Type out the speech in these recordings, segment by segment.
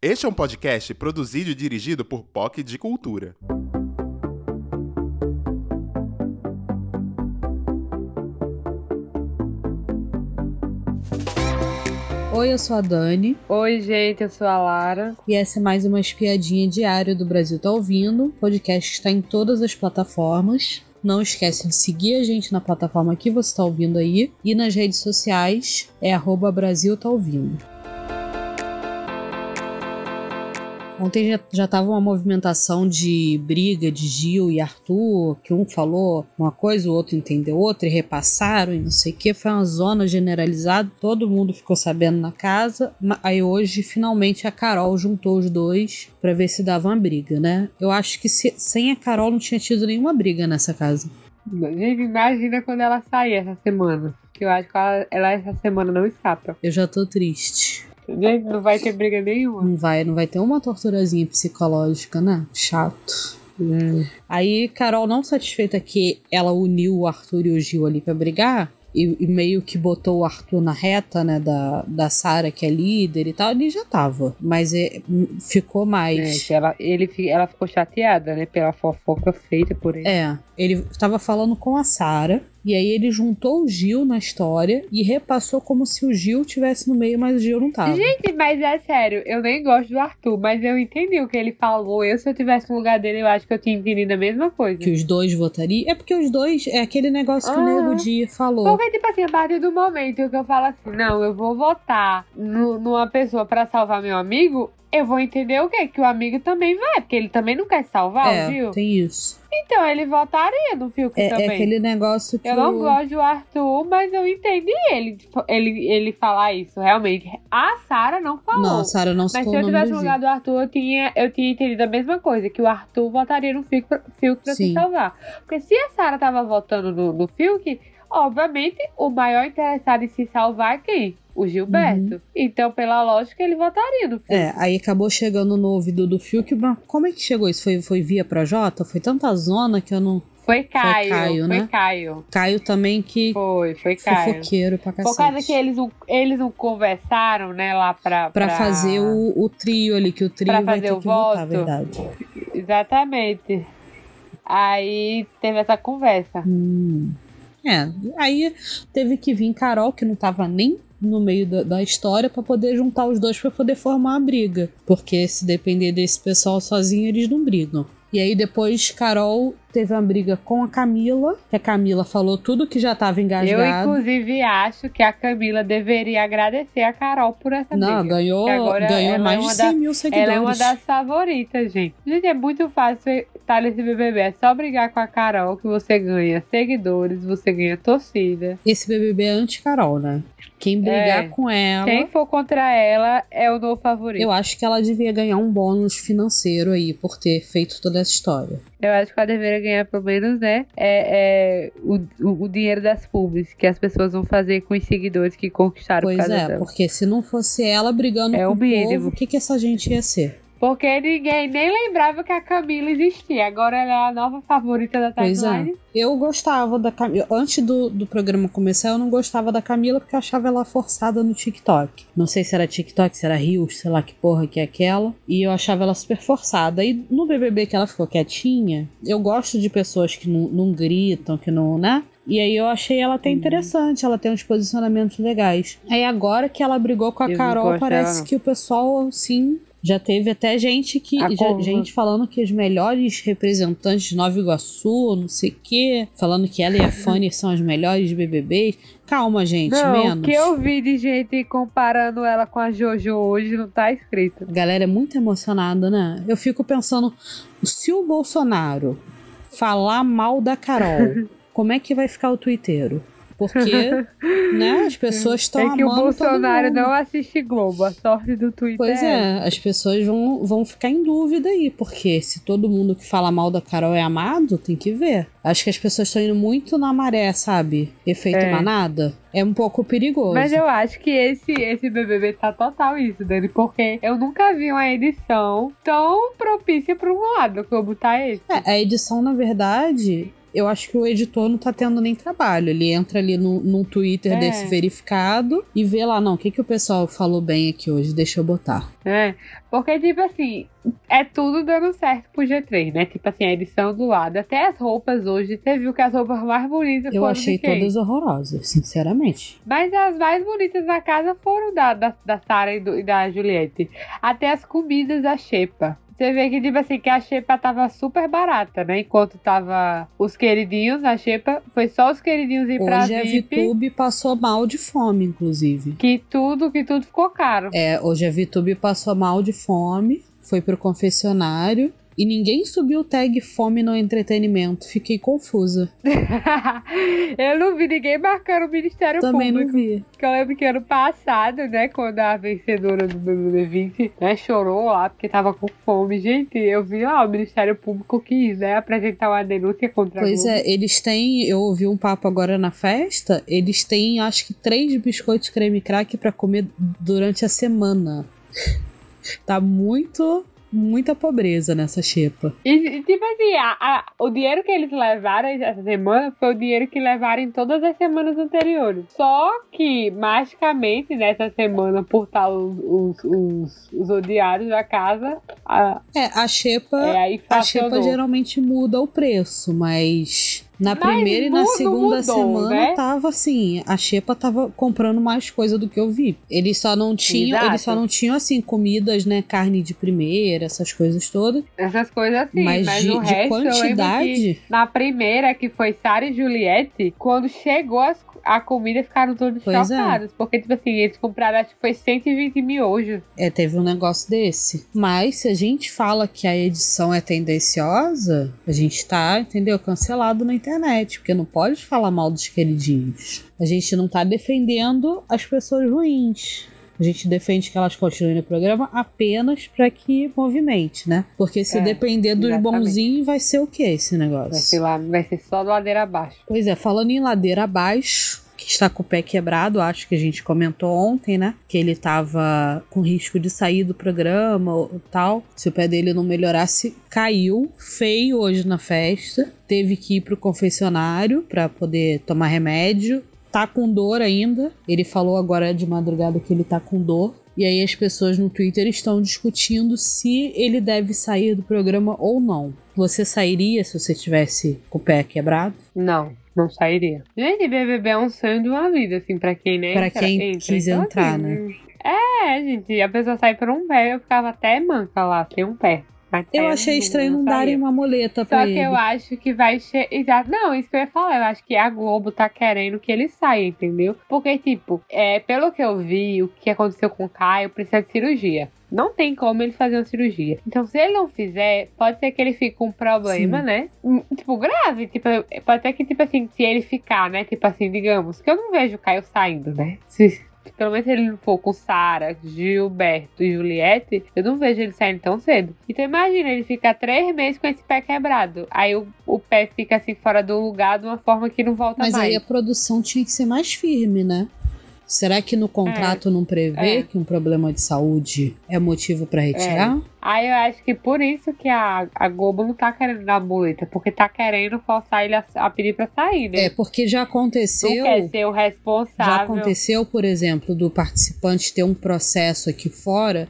Este é um podcast produzido e dirigido por POC de Cultura. Oi, eu sou a Dani. Oi, gente, eu sou a Lara. E essa é mais uma espiadinha diária do Brasil Tá Ouvindo. O podcast está em todas as plataformas. Não esquece de seguir a gente na plataforma que você está ouvindo aí. E nas redes sociais é arroba Brasil Tá Ouvindo. Ontem já, já tava uma movimentação de briga de Gil e Arthur, que um falou uma coisa, o outro entendeu outra, e repassaram e não sei o que. Foi uma zona generalizada, todo mundo ficou sabendo na casa. Aí hoje, finalmente, a Carol juntou os dois para ver se dava uma briga, né? Eu acho que se, sem a Carol não tinha tido nenhuma briga nessa casa. Gente, imagina quando ela sair essa semana. Que eu acho que ela, ela essa semana não escapa. Eu já tô triste. Não vai ter briga nenhuma. Não vai, não vai ter uma torturazinha psicológica, né? Chato. Hum. Aí, Carol, não satisfeita que ela uniu o Arthur e o Gil ali pra brigar, e, e, meio que botou o Arthur na reta, né, da, da Sarah, que é líder e tal, ele já tava. Mas é, ficou mais. É, ela, ele, ela ficou chateada, né, pela fofoca feita por ele. É, ele tava falando com a Sarah. E aí ele juntou o Gil na história e repassou como se o Gil tivesse no meio, mas o Gil não tava. Gente, mas é sério, eu nem gosto do Arthur, mas eu entendi o que ele falou. Eu, se eu tivesse no lugar dele, eu acho que eu tinha entendido a mesma coisa. Que os dois votariam? É porque os dois, é aquele negócio que ah, o Nego Dia falou. Porque, tipo assim, a partir do momento que eu falo assim, não, eu vou votar no, numa pessoa para salvar meu amigo, eu vou entender o quê? Que o amigo também vai, porque ele também não quer salvar é, Gil. tem isso. Então, ele votaria no Fiuk é, também. É aquele negócio que... Eu não gosto do Arthur, mas eu entendi ele, ele, ele falar isso, realmente. A Sara não falou. Não, a Sara não Mas se eu tivesse no lugar do Arthur, eu tinha, eu tinha entendido a mesma coisa, que o Arthur votaria no Fiuk pra, Fiuk pra se salvar. Porque se a Sara tava votando no, no Fiuk, obviamente, o maior interessado em se salvar é quem? O Gilberto. Uhum. Então, pela lógica, ele votaria no Fiuk. É, aí acabou chegando no ouvido do Fiuk, mas como é que chegou isso? Foi, foi via Projota? Foi tanta zona que eu não... Foi Caio, foi Caio, né? Foi Caio. Caio também que. Foi, foi Caio. Fofoqueiro pra cacete. Por causa que eles não, eles não conversaram, né, lá pra. Pra, pra... fazer o, o, trio ali, que o trio pra vai ter o que voto. votar, verdade. Exatamente. Aí teve essa conversa. Hum. É, aí teve que vir Carol, que não tava nem no meio da, da história para poder juntar os dois para poder formar a briga. Porque se depender desse pessoal sozinho, eles não brigam. E aí depois Carol teve uma briga com a Camila, que a Camila falou tudo que já estava engasgado. Eu, inclusive, acho que a Camila deveria agradecer a Carol por essa Não, briga. ganhou, ganhou é mais é de 100 da, mil seguidores. Ela é uma das favoritas, gente. Gente, é muito fácil estar nesse BBB. É só brigar com a Carol que você ganha seguidores, você ganha torcida. Esse BBB é anti-Carol, né? Quem brigar é, com ela. Quem for contra ela é o novo favorito. Eu acho que ela devia ganhar um bônus financeiro aí por ter feito toda essa história. Eu acho que ela deveria ganhar pelo menos, né? É, é o, o, dinheiro das pubs que as pessoas vão fazer com os seguidores que conquistaram pois é, dela. porque se não fosse ela brigando é com o, o povo, o que, que essa gente ia ser? Porque ninguém nem lembrava que a Camila existia. Agora ela é a nova favorita da timeline. É. Eu gostava da Camila. Antes do, do programa começar, eu não gostava da Camila porque eu achava ela forçada no TikTok. Não sei se era TikTok, se era Rios, sei lá que porra que é aquela. E eu achava ela super forçada. E no BBB que ela ficou quietinha, eu gosto de pessoas que não, não gritam, que não, né? E aí eu achei ela até uhum. interessante, ela tem uns posicionamentos legais. Aí agora que ela brigou com a eu Carol, parece que o pessoal, sim, já teve até gente que. Já, gente falando que os melhores representantes de Nova Iguaçu, não sei o quê, falando que ela e a Fanny são as melhores BBBs. Calma, gente, não, menos. O que eu vi de gente comparando ela com a JoJo hoje não tá escrito. Galera é muito emocionada, né? Eu fico pensando, se o Bolsonaro falar mal da Carol, como é que vai ficar o Twitter? Porque, né, as pessoas estão É que o amando Bolsonaro não assiste Globo. A sorte do Twitter Pois é, as pessoas vão, vão ficar em dúvida aí, porque se todo mundo que fala mal da Carol é amado, tem que ver. Acho que as pessoas estão indo muito na maré, sabe? Efeito É. manada. É um pouco perigoso. Mas eu acho que esse, esse BBB tá total isso, Dani, porque eu nunca vi uma edição tão propícia pra um lado como tá esse. É, a edição, na verdade, eu acho que o editor não tá tendo nem trabalho. Ele entra ali no, num Twitter É. desse verificado e vê lá, não, o que, que o pessoal falou bem aqui hoje, deixa eu botar. Né? Porque, tipo assim, é tudo dando certo pro G3, né? Tipo assim, a edição do lado. Até as roupas hoje, você viu que as roupas mais bonitas Eu foram achei de quem? todas horrorosas, sinceramente. Mas as mais bonitas da casa foram da, da, da Sarah e, do- e da Juliette. Até as comidas da Xepa. Você vê que, tipo assim, que a Xepa tava super barata, né? Enquanto tava os queridinhos, a Xepa foi só os queridinhos ir pra Hoje a VIP. VTube passou mal de fome, inclusive. Que tudo, que tudo ficou caro. É, hoje a VTube passou mal de fome, foi pro confessionário e ninguém subiu o tag fome no entretenimento. Fiquei confusa. eu não vi ninguém marcando o Ministério Também Público. não vi. Porque eu lembro que ano passado, né, quando a vencedora do BBB 20, né, chorou lá porque tava com fome. Gente, eu vi lá o Ministério Público quis, né, apresentar uma denúncia contra a Pois é, eles têm, eu ouvi um papo agora na festa, eles têm acho que três biscoitos creme crack pra comer durante a semana. Tá muito, muita pobreza nessa xepa. E, tipo assim, a- a- o dinheiro que eles levaram essa semana foi o dinheiro que levaram em todas as semanas anteriores. Só que, magicamente, nessa semana, por estar os, os, os, os odiados da casa, a, É, a xepa, é, aí a xepa geralmente muda o preço, mas na Mas primeira e na segunda mudou, semana né? tava assim, a xepa tava comprando mais coisa do que eu vi. Eles só não tinham, Exato. eles só não tinham assim comidas, né, carne de primeira, essas coisas todas, Essas coisas assim, mas, mas, de, o de quantidade, na primeira, que foi Sara e Juliette, quando chegou as- a comida, ficaram todos Pois é. chocados. Porque, tipo assim, eles compraram, acho que foi 120 miojos. é, teve um negócio desse. Mas se a gente fala que a edição é tendenciosa, a gente tá, entendeu, cancelado na internet, porque não pode falar mal dos queridinhos. A gente não tá defendendo as pessoas ruins. A gente defende que elas continuem no programa apenas para que movimente, né? Porque se É, depender dos exatamente. bonzinhos, vai ser o que esse negócio? Vai ser, lá, vai ser só ladeira abaixo. Pois é, falando em ladeira abaixo, que está com o pé quebrado, acho que a gente comentou ontem, né? Que ele tava com risco de sair do programa ou tal. Se o pé dele não melhorasse, caiu feio hoje na festa. Teve que ir pro confessionário para poder tomar remédio. Tá com dor ainda. Ele falou agora de madrugada que ele tá com dor. E aí as pessoas no Twitter estão discutindo se ele deve sair do programa ou não. Você sairia se você tivesse com o pé quebrado? Não, não sairia. Gente, BBB é um sonho de uma vida, assim, pra quem nem Pra quem entra. quis Então, entrar, assim, né? É, gente, a pessoa sai por um pé, eu ficava até manca lá, sem um pé. Até Eu achei estranho não darem uma muleta Só pra que ele. eu acho que vai ser. Exato. Não, isso que eu ia falar. Eu acho que a Globo tá querendo que ele saia, entendeu? Porque, tipo, é, pelo que eu vi, o que aconteceu com o Caio precisa de cirurgia. Não tem como ele fazer uma cirurgia. Então, se ele não fizer, pode ser que ele fique com um problema, Sim. né? Hum, Tipo, grave. Tipo, pode ser que, tipo assim, se ele ficar, né? Tipo assim, digamos, que eu não vejo o Caio saindo, né? Se, pelo menos se ele não for com Sara, Gilberto e Juliette, eu não vejo ele saindo tão cedo. Então imagina, ele fica três meses com esse pé quebrado. Aí o, o pé fica assim fora do lugar de uma forma que não volta Mas mais. aí a produção tinha que ser mais firme, né? Será que no contrato não prevê é. que um problema de saúde é motivo pra retirar? Aí eu acho que por isso que a, a Globo não tá querendo dar muleta, porque tá querendo forçar ele a, a pedir pra sair, né? É, porque já não aconteceu. quer ser o Já responsável. aconteceu, por exemplo, do participante ter um processo aqui fora.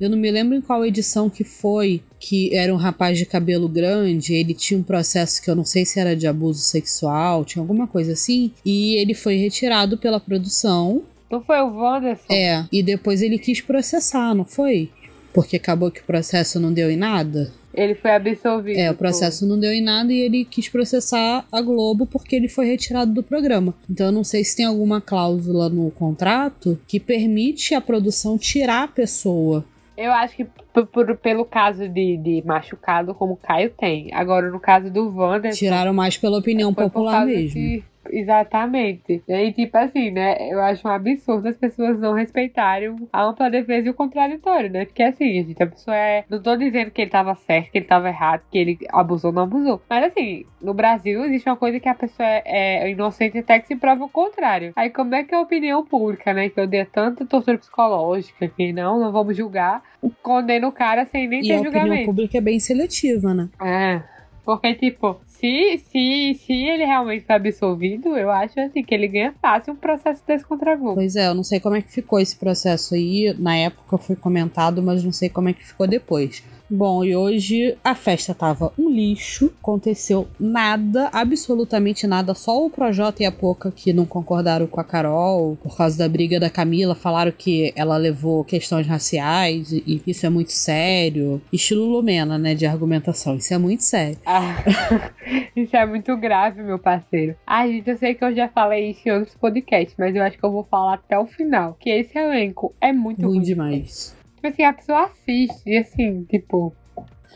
Eu não me lembro em qual edição que foi, que era um rapaz de cabelo grande, ele tinha um processo que eu não sei se era de abuso sexual, tinha alguma coisa assim, e ele foi retirado pela produção. Não foi o Wanderson? É, e depois ele quis processar, não foi? Porque acabou que o processo não deu em nada. Ele foi absolvido. É, o processo não deu em nada e ele quis processar a Globo porque ele foi retirado do programa. Então eu não sei se tem alguma cláusula no contrato que permite a produção tirar a pessoa. Eu acho que por- pelo caso de, de machucado, como o Caio tem. Agora, no caso do Wanderson. Tiraram mais pela opinião popular mesmo. que- Exatamente. E tipo assim, né? Eu acho um absurdo as pessoas não respeitarem a ampla defesa e o contraditório, né? Porque assim, gente, a pessoa é. Não tô dizendo que ele tava certo, que ele tava errado, que ele abusou, não abusou. Mas assim, no Brasil existe uma coisa que a pessoa é, é inocente até que se prova o contrário. Aí como é que é a opinião pública, né? Que eu dei tanta tortura psicológica, que não, não vamos julgar, condena o cara sem nem e ter a julgamento. opinião pública é bem seletiva, né? É. Porque, tipo, se, se, se ele realmente foi absolvido, eu acho assim que ele ganha fácil um processo desse contra Globo. Pois é, eu não sei como é que ficou esse processo aí. Na época foi comentado, mas não sei como é que ficou depois. Bom, e hoje a festa tava um lixo, aconteceu nada, absolutamente nada, só o Projota e a Poca que não concordaram com a Carol por causa da briga da Camila, falaram que ela levou questões raciais e isso é muito sério. Estilo Lumena, né, de argumentação, isso é muito sério. Ah, isso é muito grave, meu parceiro. Ah, gente, eu sei que eu já falei isso em outros podcasts, mas eu acho que eu vou falar até o final, que esse elenco é muito Ruim ruim. demais. Tipo assim, a pessoa assiste e assim, tipo.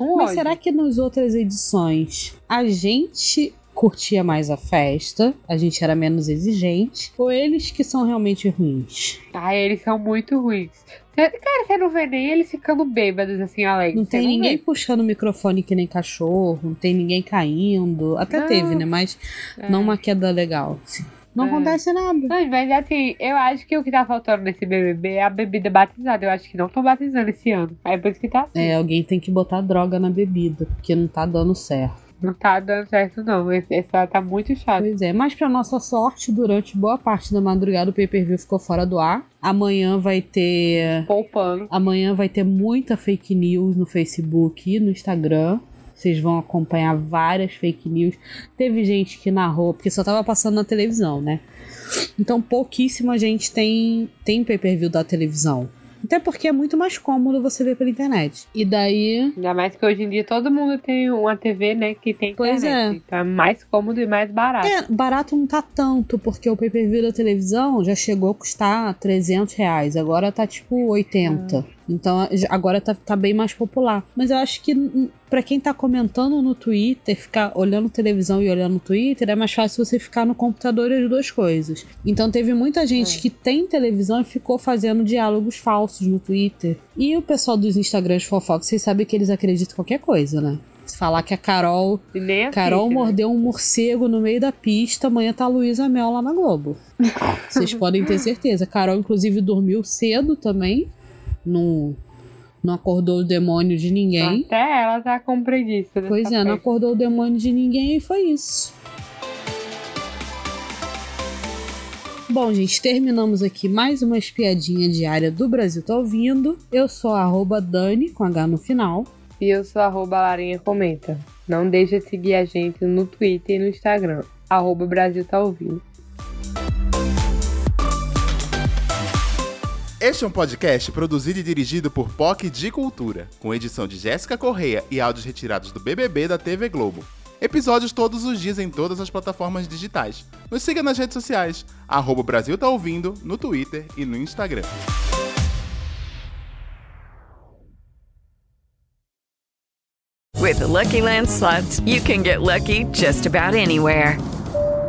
Um Mas ódio. será que nas outras edições a gente curtia mais a festa, a gente era menos exigente, ou eles que são realmente ruins? Ai, eles são muito ruins. Cara, você não vê nem eles ficando bêbados assim, alegres. Não tem ninguém vê. puxando o microfone que nem cachorro, não tem ninguém caindo. Até Não. teve, né? Mas É. não uma queda legal. assim. Não É. acontece nada. Não, mas assim, eu acho que o que tá faltando nesse BBB é a bebida batizada. Eu acho que não estão batizando esse ano. Aí por isso que tá assim. É, alguém tem que botar droga na bebida, porque não tá dando certo. Não tá dando certo, não. Ano tá muito chato. Pois é, mas pra nossa sorte, durante boa parte da madrugada o pay-per-view ficou fora do ar. Amanhã vai ter Poupando. Amanhã vai ter muita fake news no Facebook e no Instagram. Vocês vão acompanhar várias fake news. Teve gente que narrou, porque só tava passando na televisão, né? Então pouquíssima gente tem, tem pay-per-view da televisão. Até porque é muito mais cômodo você ver pela internet. E daí. Ainda mais que hoje em dia todo mundo tem uma TV, né, que tem Pois internet. é. Então é mais cômodo e mais barato. É, barato não tá tanto, porque o pay-per-view da televisão já chegou a custar 300 reais. Agora tá tipo 80. Então agora tá, tá bem mais popular. Mas eu acho que pra quem tá comentando no Twitter, ficar olhando televisão e olhando no Twitter, é mais fácil você ficar no computador e as duas coisas. Então teve muita gente É. que tem televisão e ficou fazendo diálogos falsos no Twitter. E o pessoal dos Instagrams de fofoca, vocês sabem que eles acreditam em qualquer coisa, né? Se falar que a Carol nem assiste, Carol né? mordeu um morcego no meio da pista, amanhã tá a Luísa Mel lá na Globo. Vocês podem ter certeza. Carol, inclusive, dormiu cedo também. Não, não acordou o demônio de ninguém. Até ela tá com preguiça. Pois é, não festa. acordou o demônio de ninguém e foi isso. Bom, gente, terminamos aqui mais uma espiadinha diária do Brasil Tá Ouvindo. Eu sou a arroba Dani, com H no final. E eu sou arroba Larinha Comenta. Não deixa de seguir a gente no Twitter e no Instagram. Arroba Brasil tá ouvindo. Este é um podcast produzido e dirigido por POC de Cultura, com edição de Jéssica Correia e áudios retirados do BBB da TV Globo. Episódios todos os dias em todas as plataformas digitais. Nos siga nas redes sociais, arroba Brasil tá ouvindo, no Twitter e no Instagram. With the Lucky Land slots, you can get lucky just about anywhere.